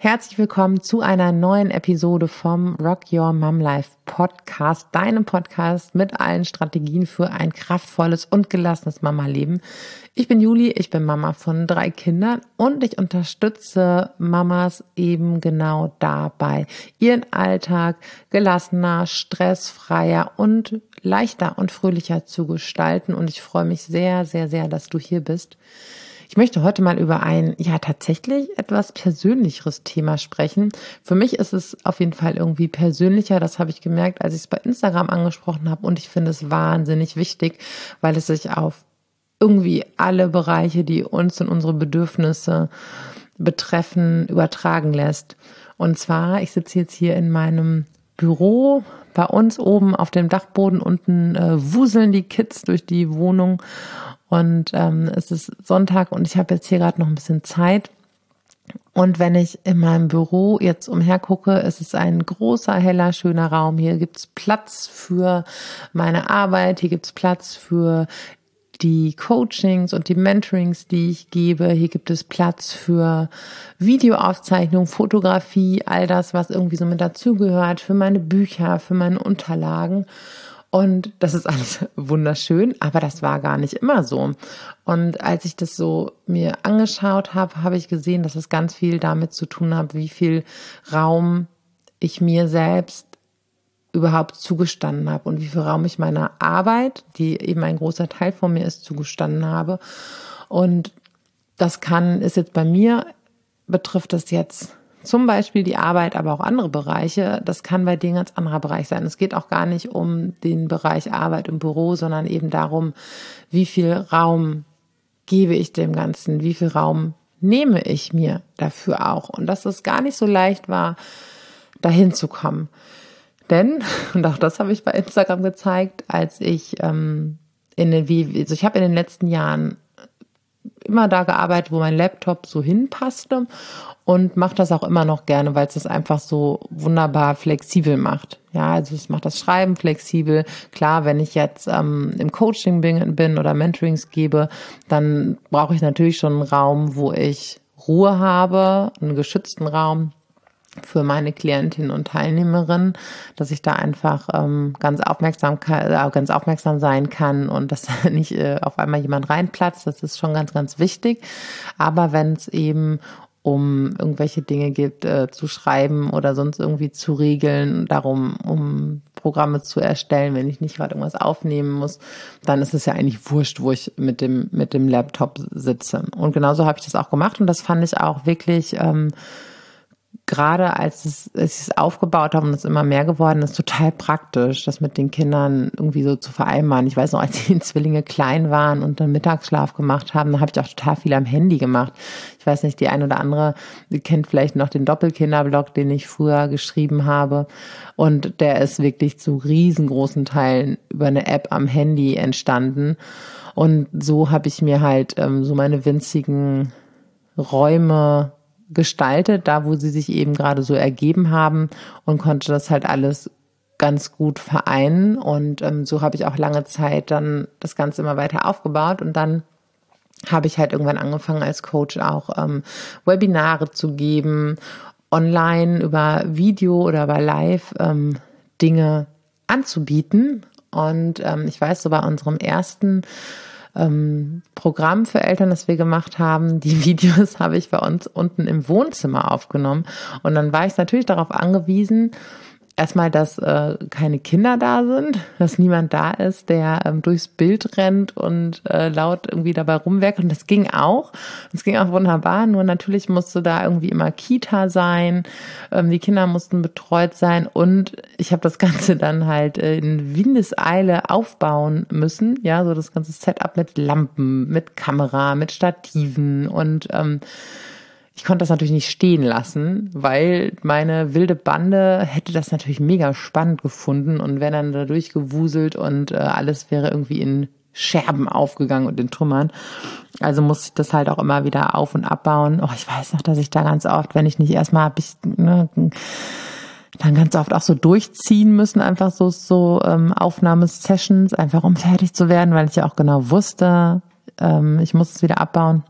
Herzlich willkommen zu einer neuen Episode vom Rock Your Mom Life Podcast, deinem Podcast mit allen Strategien für ein kraftvolles und gelassenes Mama-Leben. Ich bin Juli, ich bin Mama von drei Kindern und ich unterstütze Mamas eben genau dabei, ihren Alltag gelassener, stressfreier und leichter und fröhlicher zu gestalten. Und ich freue mich sehr, sehr, sehr, dass du hier bist. Ich möchte heute mal über ein, ja, tatsächlich etwas persönlicheres Thema sprechen. Für mich ist es auf jeden Fall irgendwie persönlicher. Das habe ich gemerkt, als ich es bei Instagram angesprochen habe. Und ich finde es wahnsinnig wichtig, weil es sich auf irgendwie alle Bereiche, die uns und unsere Bedürfnisse betreffen, übertragen lässt. Und zwar, ich sitze jetzt hier in meinem Büro bei uns oben auf dem Dachboden unten äh, wuseln die Kids durch die Wohnung und ähm, es ist Sonntag und ich habe jetzt hier gerade noch ein bisschen Zeit. Und wenn ich in meinem Büro jetzt umhergucke, ist es ein großer, heller, schöner Raum. Hier gibt's Platz für meine Arbeit, hier gibt's Platz für die Coachings und die Mentorings, die ich gebe. Hier gibt es Platz für Videoaufzeichnung, Fotografie, all das, was irgendwie so mit dazugehört, für meine Bücher, für meine Unterlagen. Und das ist alles wunderschön, aber das war gar nicht immer so. Und als ich das so mir angeschaut habe, habe ich gesehen, dass es ganz viel damit zu tun hat, wie viel Raum ich mir selbst überhaupt zugestanden habe und wie viel Raum ich meiner Arbeit, die eben ein großer Teil von mir ist, zugestanden habe. Und das kann, ist jetzt bei mir, betrifft das jetzt zum Beispiel die Arbeit, aber auch andere Bereiche. Das kann bei dir ein ganz anderer Bereich sein. Es geht auch gar nicht um den Bereich Arbeit im Büro, sondern eben darum, wie viel Raum gebe ich dem Ganzen, wie viel Raum nehme ich mir dafür auch. Und dass es gar nicht so leicht war, dahin zu kommen. Denn, und auch das habe ich bei Instagram gezeigt, als ich ähm, in den, also ich habe in den letzten Jahren immer da gearbeitet, wo mein Laptop so hinpasste und mache das auch immer noch gerne, weil es das einfach so wunderbar flexibel macht. Ja, also es macht das Schreiben flexibel. Klar, wenn ich jetzt ähm, im Coaching bin, bin oder Mentorings gebe, dann brauche ich natürlich schon einen Raum, wo ich Ruhe habe, einen geschützten Raum, für meine Klientinnen und Teilnehmerinnen, dass ich da einfach ähm, ganz aufmerksam äh, ganz aufmerksam sein kann und dass nicht äh, auf einmal jemand reinplatzt. Das ist schon ganz, ganz wichtig. Aber wenn es eben um irgendwelche Dinge geht, äh, zu schreiben oder sonst irgendwie zu regeln, darum, um Programme zu erstellen, wenn ich nicht gerade irgendwas aufnehmen muss, dann ist es ja eigentlich wurscht, wo ich mit dem, mit dem Laptop sitze. Und genauso habe ich das auch gemacht und das fand ich auch wirklich ähm, gerade als, es, als ich es aufgebaut habe und es immer mehr geworden ist, total praktisch, das mit den Kindern irgendwie so zu vereinbaren. Ich weiß noch, als die Zwillinge klein waren und dann Mittagsschlaf gemacht haben, da habe ich auch total viel am Handy gemacht. Ich weiß nicht, die ein oder andere kennt vielleicht noch den Doppelkinderblog, den ich früher geschrieben habe. Und der ist wirklich zu riesengroßen Teilen über eine App am Handy entstanden. Und so habe ich mir halt ähm, so meine winzigen Räume gestaltet, da wo sie sich eben gerade so ergeben haben und konnte das halt alles ganz gut vereinen. Und ähm, so habe ich auch lange Zeit dann das Ganze immer weiter aufgebaut und dann habe ich halt irgendwann angefangen als Coach auch ähm, Webinare zu geben, online über Video oder über Live ähm, Dinge anzubieten. Und ähm, ich weiß, so bei unserem ersten ähm, Programm für Eltern, das wir gemacht haben. Die Videos habe ich bei uns unten im Wohnzimmer aufgenommen. Und dann war ich natürlich darauf angewiesen, erstmal, dass äh, keine Kinder da sind, dass niemand da ist, der ähm, durchs Bild rennt und äh, laut irgendwie dabei rumwerkt. Und das ging auch. Das ging auch wunderbar. Nur natürlich musste da irgendwie immer Kita sein. Ähm, die Kinder mussten betreut sein. Und ich habe das Ganze dann halt äh, in Windeseile aufbauen müssen. Ja, so das ganze Setup mit Lampen, mit Kamera, mit Stativen und ähm, ich konnte das natürlich nicht stehen lassen, weil meine wilde Bande hätte das natürlich mega spannend gefunden und wäre dann da durchgewuselt und äh, alles wäre irgendwie in Scherben aufgegangen und in Trümmern. Also musste ich das halt auch immer wieder auf und abbauen. Oh, ich weiß noch, dass ich da ganz oft, wenn ich nicht erstmal habe ich ne, dann ganz oft auch so durchziehen müssen, einfach so so ähm, Aufnahmesessions, einfach um fertig zu werden, weil ich ja auch genau wusste, ähm, ich muss es wieder abbauen.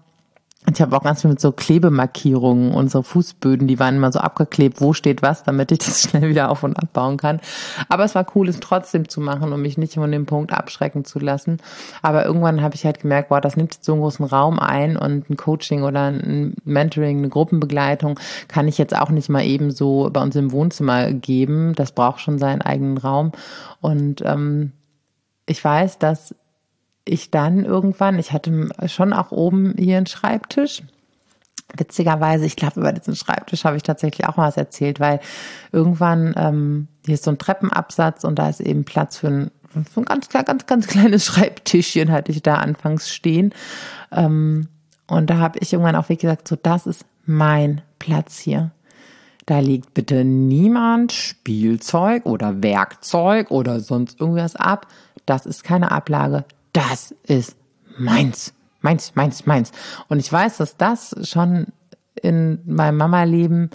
Ich habe auch ganz viel mit so Klebemarkierungen, unsere Fußböden, die waren immer so abgeklebt, wo steht was, damit ich das schnell wieder auf und abbauen kann. Aber es war cool, es trotzdem zu machen und mich nicht von dem Punkt abschrecken zu lassen. Aber irgendwann habe ich halt gemerkt, boah, das nimmt jetzt so einen großen Raum ein und ein Coaching oder ein Mentoring, eine Gruppenbegleitung kann ich jetzt auch nicht mal eben so bei uns im Wohnzimmer geben. Das braucht schon seinen eigenen Raum. Und ähm, ich weiß, dass ich dann irgendwann, ich hatte schon auch oben hier einen Schreibtisch. Witzigerweise, ich glaube, über diesen Schreibtisch habe ich tatsächlich auch mal was erzählt, weil irgendwann, ähm, hier ist so ein Treppenabsatz und da ist eben Platz für ein, so ein ganz, ganz, ganz kleines Schreibtischchen hatte ich da anfangs stehen. Ähm, und da habe ich irgendwann auch wirklich gesagt, so, das ist mein Platz hier. Da liegt bitte niemand Spielzeug oder Werkzeug oder sonst irgendwas ab. Das ist keine Ablage das ist meins, meins, meins, meins. Und ich weiß, dass das schon in meinem Mama-Leben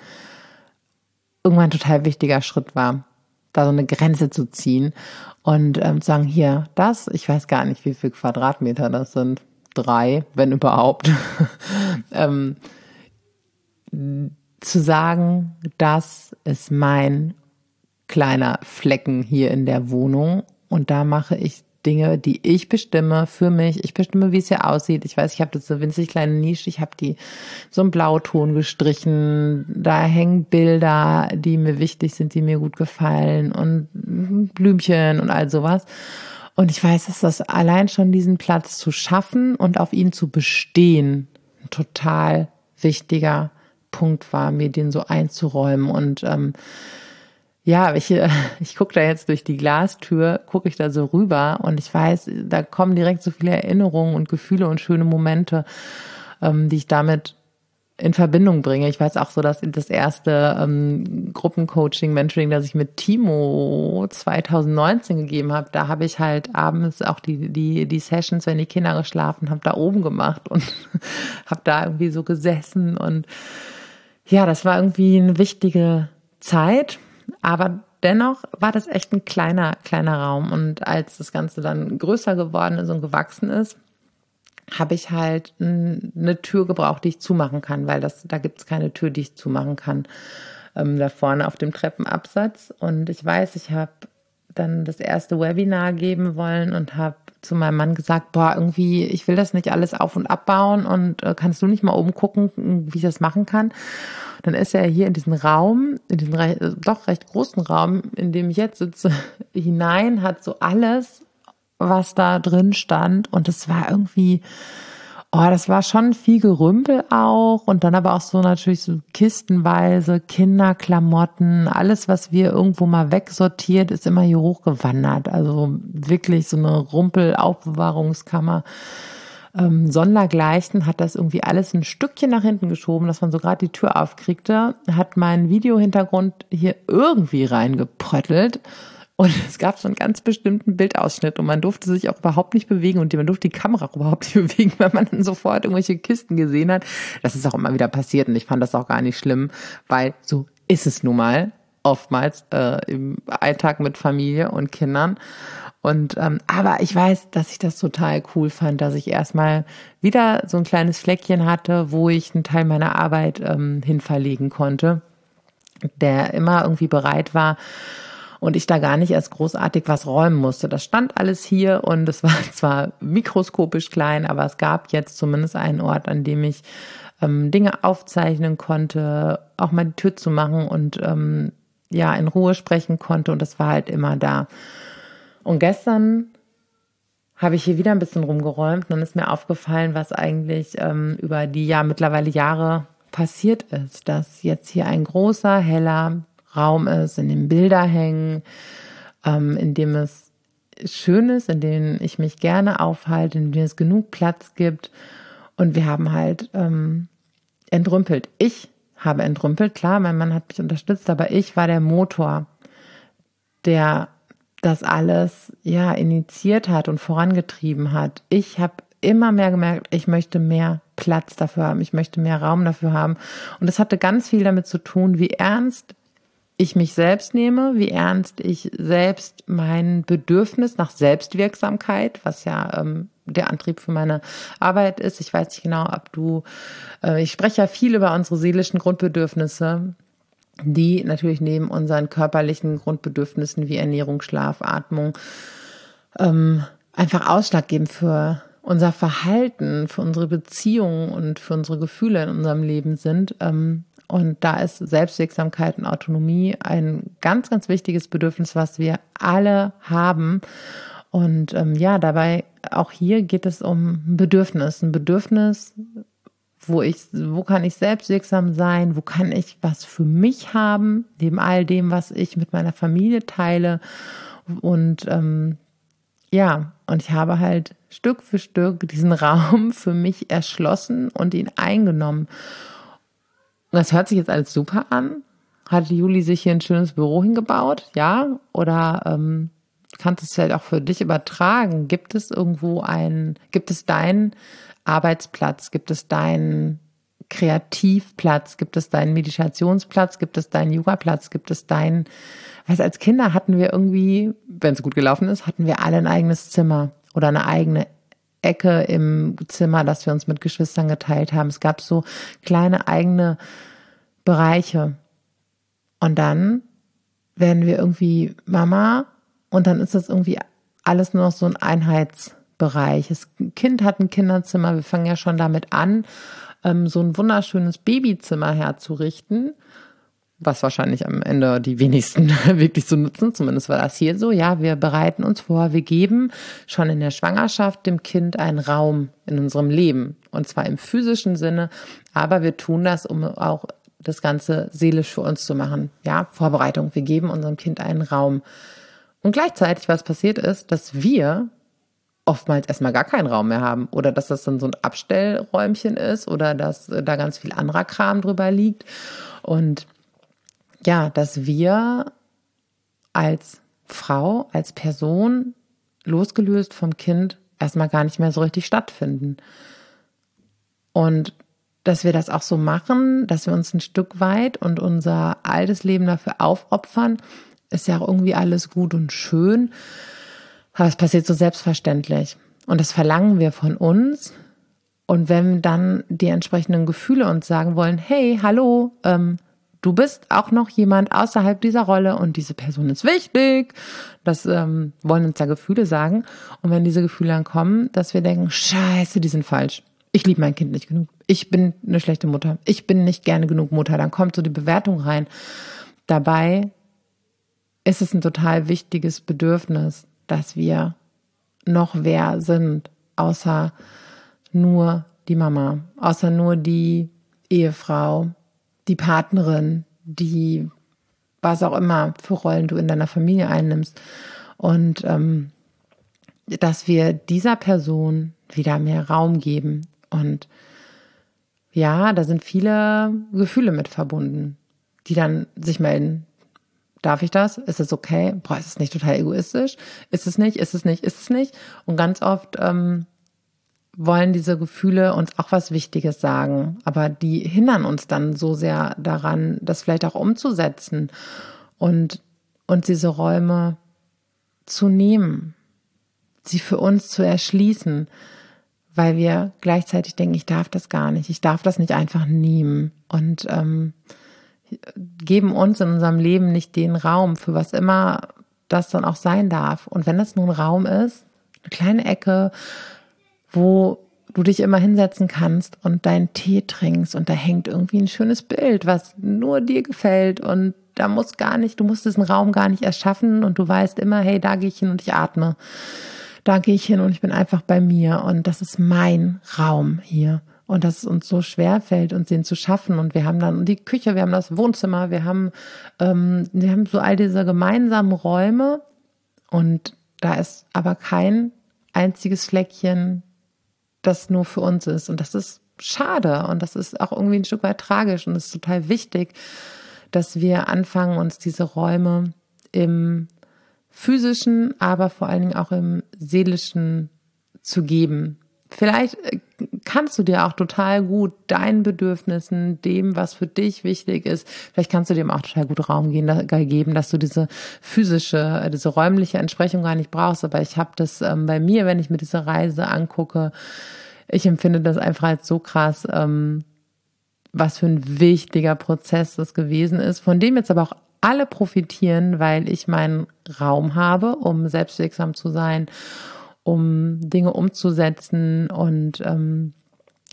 irgendwann ein total wichtiger Schritt war, da so eine Grenze zu ziehen und ähm, zu sagen, hier, das, ich weiß gar nicht, wie viel Quadratmeter das sind, drei, wenn überhaupt, ähm, zu sagen, das ist mein kleiner Flecken hier in der Wohnung und da mache ich Dinge, die ich bestimme für mich. Ich bestimme, wie es hier aussieht. Ich weiß, ich habe das so winzig kleine Nische. Ich habe die so einen Blauton gestrichen. Da hängen Bilder, die mir wichtig sind, die mir gut gefallen und Blümchen und all sowas. Und ich weiß, dass das allein schon diesen Platz zu schaffen und auf ihn zu bestehen, ein total wichtiger Punkt war, mir den so einzuräumen und ähm, ja, ich, äh, ich gucke da jetzt durch die Glastür, gucke ich da so rüber und ich weiß, da kommen direkt so viele Erinnerungen und Gefühle und schöne Momente, ähm, die ich damit in Verbindung bringe. Ich weiß auch so, dass das erste ähm, Gruppencoaching, Mentoring, das ich mit Timo 2019 gegeben habe, da habe ich halt abends auch die, die, die Sessions, wenn die Kinder geschlafen haben, da oben gemacht und habe da irgendwie so gesessen und ja, das war irgendwie eine wichtige Zeit aber dennoch war das echt ein kleiner, kleiner Raum. Und als das Ganze dann größer geworden ist und gewachsen ist, habe ich halt eine Tür gebraucht, die ich zumachen kann, weil das, da gibt es keine Tür, die ich zumachen kann. Ähm, da vorne auf dem Treppenabsatz. Und ich weiß, ich habe dann das erste Webinar geben wollen und habe zu meinem Mann gesagt, boah, irgendwie, ich will das nicht alles auf und abbauen und äh, kannst du nicht mal oben gucken, wie ich das machen kann? Dann ist er hier in diesen Raum, in diesen recht, äh, doch recht großen Raum, in dem ich jetzt sitze, hinein, hat so alles, was da drin stand und es war irgendwie, Oh, das war schon viel Gerümpel auch und dann aber auch so natürlich so kistenweise Kinderklamotten, alles, was wir irgendwo mal wegsortiert, ist immer hier hochgewandert. Also wirklich so eine Rumpel-Aufbewahrungskammer. Ähm, Sondergleichen hat das irgendwie alles ein Stückchen nach hinten geschoben, dass man so gerade die Tür aufkriegte, hat meinen Videohintergrund hier irgendwie reingepröttelt und es gab so einen ganz bestimmten Bildausschnitt und man durfte sich auch überhaupt nicht bewegen und man durfte die Kamera auch überhaupt nicht bewegen, weil man dann sofort irgendwelche Kisten gesehen hat. Das ist auch immer wieder passiert und ich fand das auch gar nicht schlimm, weil so ist es nun mal oftmals äh, im Alltag mit Familie und Kindern. Und ähm, aber ich weiß, dass ich das total cool fand, dass ich erstmal wieder so ein kleines Fleckchen hatte, wo ich einen Teil meiner Arbeit ähm, hinverlegen konnte, der immer irgendwie bereit war, und ich da gar nicht erst großartig was räumen musste. Das stand alles hier und es war zwar mikroskopisch klein, aber es gab jetzt zumindest einen Ort, an dem ich ähm, Dinge aufzeichnen konnte, auch mal die Tür zu machen und ähm, ja, in Ruhe sprechen konnte und das war halt immer da. Und gestern habe ich hier wieder ein bisschen rumgeräumt und dann ist mir aufgefallen, was eigentlich ähm, über die ja mittlerweile Jahre passiert ist, dass jetzt hier ein großer, heller Raum ist, in dem Bilder hängen, ähm, in dem es schön ist, in dem ich mich gerne aufhalte, in dem es genug Platz gibt. Und wir haben halt ähm, entrümpelt. Ich habe entrümpelt, klar, mein Mann hat mich unterstützt, aber ich war der Motor, der das alles ja initiiert hat und vorangetrieben hat. Ich habe immer mehr gemerkt, ich möchte mehr Platz dafür haben, ich möchte mehr Raum dafür haben. Und das hatte ganz viel damit zu tun, wie ernst ich mich selbst nehme, wie ernst ich selbst mein Bedürfnis nach Selbstwirksamkeit, was ja ähm, der Antrieb für meine Arbeit ist. Ich weiß nicht genau, ob du, äh, ich spreche ja viel über unsere seelischen Grundbedürfnisse, die natürlich neben unseren körperlichen Grundbedürfnissen wie Ernährung, Schlaf, Atmung ähm, einfach ausschlaggebend für unser Verhalten, für unsere Beziehungen und für unsere Gefühle in unserem Leben sind. Ähm, und da ist Selbstwirksamkeit und Autonomie ein ganz, ganz wichtiges Bedürfnis, was wir alle haben. Und ähm, ja, dabei auch hier geht es um ein Bedürfnis, ein Bedürfnis, wo ich, wo kann ich selbstwirksam sein, wo kann ich was für mich haben, neben all dem, was ich mit meiner Familie teile. Und ähm, ja, und ich habe halt Stück für Stück diesen Raum für mich erschlossen und ihn eingenommen. Das hört sich jetzt alles super an. Hat Juli sich hier ein schönes Büro hingebaut? Ja? Oder ähm, kannst du es vielleicht auch für dich übertragen? Gibt es irgendwo ein, gibt es deinen Arbeitsplatz? Gibt es deinen Kreativplatz? Gibt es deinen Meditationsplatz? Gibt es deinen Yoga-Platz? Gibt es deinen, was als Kinder hatten wir irgendwie, wenn es gut gelaufen ist, hatten wir alle ein eigenes Zimmer oder eine eigene Ecke im Zimmer, das wir uns mit Geschwistern geteilt haben. Es gab so kleine eigene Bereiche. Und dann werden wir irgendwie Mama und dann ist das irgendwie alles nur noch so ein Einheitsbereich. Das Kind hat ein Kinderzimmer. Wir fangen ja schon damit an, ähm, so ein wunderschönes Babyzimmer herzurichten was wahrscheinlich am Ende die wenigsten wirklich so nutzen. Zumindest war das hier so. Ja, wir bereiten uns vor, wir geben schon in der Schwangerschaft dem Kind einen Raum in unserem Leben. Und zwar im physischen Sinne. Aber wir tun das, um auch das Ganze seelisch für uns zu machen. Ja, Vorbereitung. Wir geben unserem Kind einen Raum. Und gleichzeitig, was passiert ist, dass wir oftmals erstmal gar keinen Raum mehr haben oder dass das dann so ein Abstellräumchen ist oder dass da ganz viel anderer Kram drüber liegt. Und ja, dass wir als Frau, als Person losgelöst vom Kind erstmal gar nicht mehr so richtig stattfinden. Und dass wir das auch so machen, dass wir uns ein Stück weit und unser altes Leben dafür aufopfern, ist ja auch irgendwie alles gut und schön. Aber es passiert so selbstverständlich. Und das verlangen wir von uns. Und wenn dann die entsprechenden Gefühle uns sagen wollen, hey, hallo, ähm, du bist auch noch jemand außerhalb dieser Rolle und diese Person ist wichtig. Das ähm, wollen uns da Gefühle sagen. Und wenn diese Gefühle dann kommen, dass wir denken, scheiße, die sind falsch. Ich liebe mein Kind nicht genug. Ich bin eine schlechte Mutter. Ich bin nicht gerne genug Mutter. Dann kommt so die Bewertung rein. Dabei ist es ein total wichtiges Bedürfnis, dass wir noch wer sind, außer nur die Mama, außer nur die Ehefrau, die Partnerin, die was auch immer für Rollen du in deiner Familie einnimmst. Und ähm, dass wir dieser Person wieder mehr Raum geben. Und ja, da sind viele Gefühle mit verbunden, die dann sich melden. Darf ich das? Ist es okay? Boah, ist es nicht total egoistisch? Ist es nicht? Ist es nicht? Ist es nicht? Und ganz oft ähm, wollen diese Gefühle uns auch was Wichtiges sagen, aber die hindern uns dann so sehr daran, das vielleicht auch umzusetzen und uns diese Räume zu nehmen, sie für uns zu erschließen, weil wir gleichzeitig denken, ich darf das gar nicht, ich darf das nicht einfach nehmen und ähm, geben uns in unserem Leben nicht den Raum für was immer das dann auch sein darf. Und wenn das nur ein Raum ist, eine kleine Ecke, wo du dich immer hinsetzen kannst und deinen Tee trinkst und da hängt irgendwie ein schönes Bild, was nur dir gefällt und da muss gar nicht, du musst diesen Raum gar nicht erschaffen und du weißt immer, hey, da gehe ich hin und ich atme. Da gehe ich hin und ich bin einfach bei mir und das ist mein Raum hier. Und dass es uns so schwer fällt, uns den zu schaffen. Und wir haben dann die Küche, wir haben das Wohnzimmer, wir haben, ähm, wir haben so all diese gemeinsamen Räume. Und da ist aber kein einziges Fleckchen das nur für uns ist. Und das ist schade und das ist auch irgendwie ein Stück weit tragisch und es ist total wichtig, dass wir anfangen, uns diese Räume im physischen, aber vor allen Dingen auch im seelischen zu geben. Vielleicht äh, kannst du dir auch total gut deinen Bedürfnissen, dem, was für dich wichtig ist, vielleicht kannst du dem auch total gut Raum geben, dass du diese physische, diese räumliche Entsprechung gar nicht brauchst. Aber ich habe das ähm, bei mir, wenn ich mir diese Reise angucke, ich empfinde das einfach als so krass, ähm, was für ein wichtiger Prozess das gewesen ist, von dem jetzt aber auch alle profitieren, weil ich meinen Raum habe, um selbstwirksam zu sein um Dinge umzusetzen. Und ähm,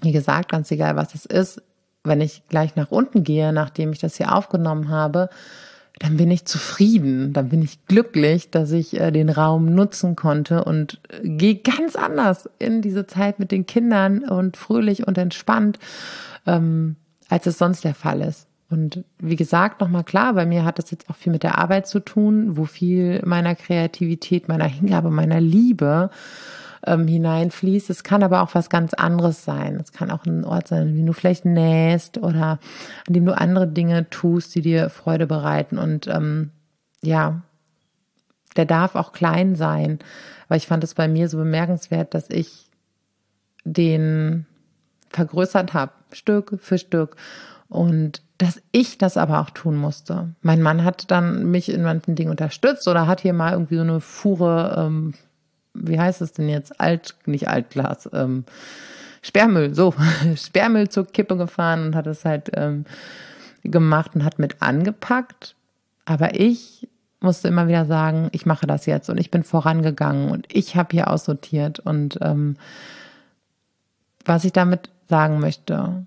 wie gesagt, ganz egal, was es ist, wenn ich gleich nach unten gehe, nachdem ich das hier aufgenommen habe, dann bin ich zufrieden, dann bin ich glücklich, dass ich äh, den Raum nutzen konnte und äh, gehe ganz anders in diese Zeit mit den Kindern und fröhlich und entspannt, ähm, als es sonst der Fall ist. Und wie gesagt, nochmal klar, bei mir hat das jetzt auch viel mit der Arbeit zu tun, wo viel meiner Kreativität, meiner Hingabe, meiner Liebe ähm, hineinfließt. Es kann aber auch was ganz anderes sein. Es kann auch ein Ort sein, wie du vielleicht nähst oder an dem du andere Dinge tust, die dir Freude bereiten. Und ähm, ja, der darf auch klein sein. Aber ich fand es bei mir so bemerkenswert, dass ich den vergrößert habe, Stück für Stück. Und dass ich das aber auch tun musste. Mein Mann hat dann mich in manchen Dingen unterstützt oder hat hier mal irgendwie so eine Fuhre, ähm, wie heißt es denn jetzt? Alt, nicht Altglas, ähm, Sperrmüll, so, Sperrmüll zur Kippe gefahren und hat es halt ähm, gemacht und hat mit angepackt. Aber ich musste immer wieder sagen, ich mache das jetzt und ich bin vorangegangen und ich habe hier aussortiert. Und ähm, was ich damit sagen möchte,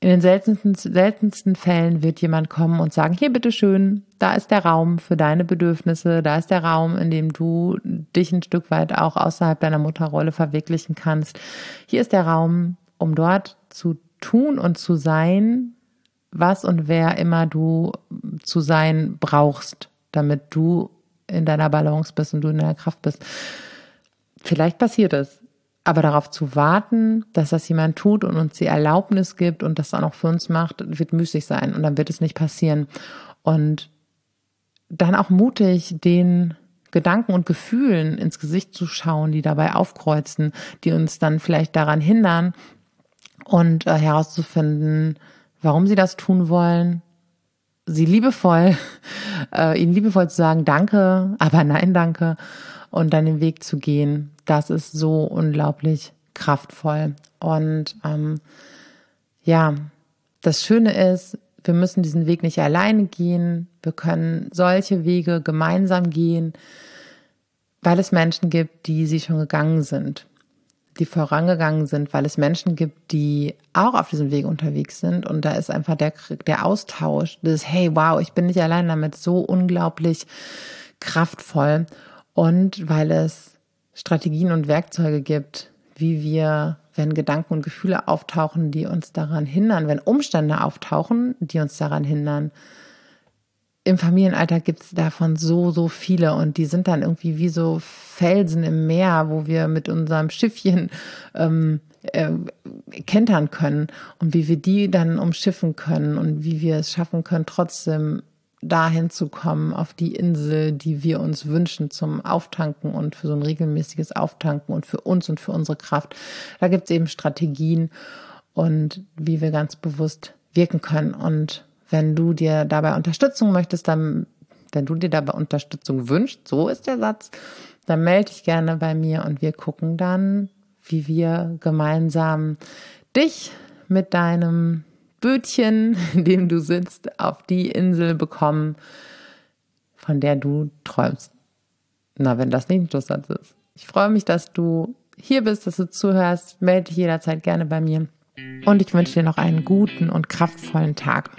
in den seltensten, seltensten Fällen wird jemand kommen und sagen, hier bitteschön, da ist der Raum für deine Bedürfnisse, da ist der Raum, in dem du dich ein Stück weit auch außerhalb deiner Mutterrolle verwirklichen kannst. Hier ist der Raum, um dort zu tun und zu sein, was und wer immer du zu sein brauchst, damit du in deiner Balance bist und du in deiner Kraft bist. Vielleicht passiert es. Aber darauf zu warten, dass das jemand tut und uns die Erlaubnis gibt und das dann auch für uns macht, wird müßig sein und dann wird es nicht passieren. Und dann auch mutig den Gedanken und Gefühlen ins Gesicht zu schauen, die dabei aufkreuzen, die uns dann vielleicht daran hindern und äh, herauszufinden, warum sie das tun wollen, sie liebevoll, äh, ihnen liebevoll zu sagen, danke, aber nein, danke und dann den Weg zu gehen, das ist so unglaublich kraftvoll. Und ähm, ja, das Schöne ist, wir müssen diesen Weg nicht alleine gehen. Wir können solche Wege gemeinsam gehen, weil es Menschen gibt, die sie schon gegangen sind, die vorangegangen sind, weil es Menschen gibt, die auch auf diesem Weg unterwegs sind. Und da ist einfach der, der Austausch, das, hey, wow, ich bin nicht allein damit, so unglaublich kraftvoll. Und weil es Strategien und Werkzeuge gibt, wie wir, wenn Gedanken und Gefühle auftauchen, die uns daran hindern, wenn Umstände auftauchen, die uns daran hindern. Im Familienalltag gibt es davon so, so viele und die sind dann irgendwie wie so Felsen im Meer, wo wir mit unserem Schiffchen ähm, äh, kentern können und wie wir die dann umschiffen können und wie wir es schaffen können, trotzdem dahin zu kommen, auf die Insel, die wir uns wünschen zum Auftanken und für so ein regelmäßiges Auftanken und für uns und für unsere Kraft. Da gibt es eben Strategien und wie wir ganz bewusst wirken können. Und wenn du dir dabei Unterstützung möchtest, dann, wenn du dir dabei Unterstützung wünschst, so ist der Satz, dann melde dich gerne bei mir und wir gucken dann, wie wir gemeinsam dich mit deinem Bötchen, in dem du sitzt, auf die Insel bekommen, von der du träumst. Na, wenn das nicht ein Schlusssatz ist. Ich freue mich, dass du hier bist, dass du zuhörst. Melde dich jederzeit gerne bei mir. Und ich wünsche dir noch einen guten und kraftvollen Tag.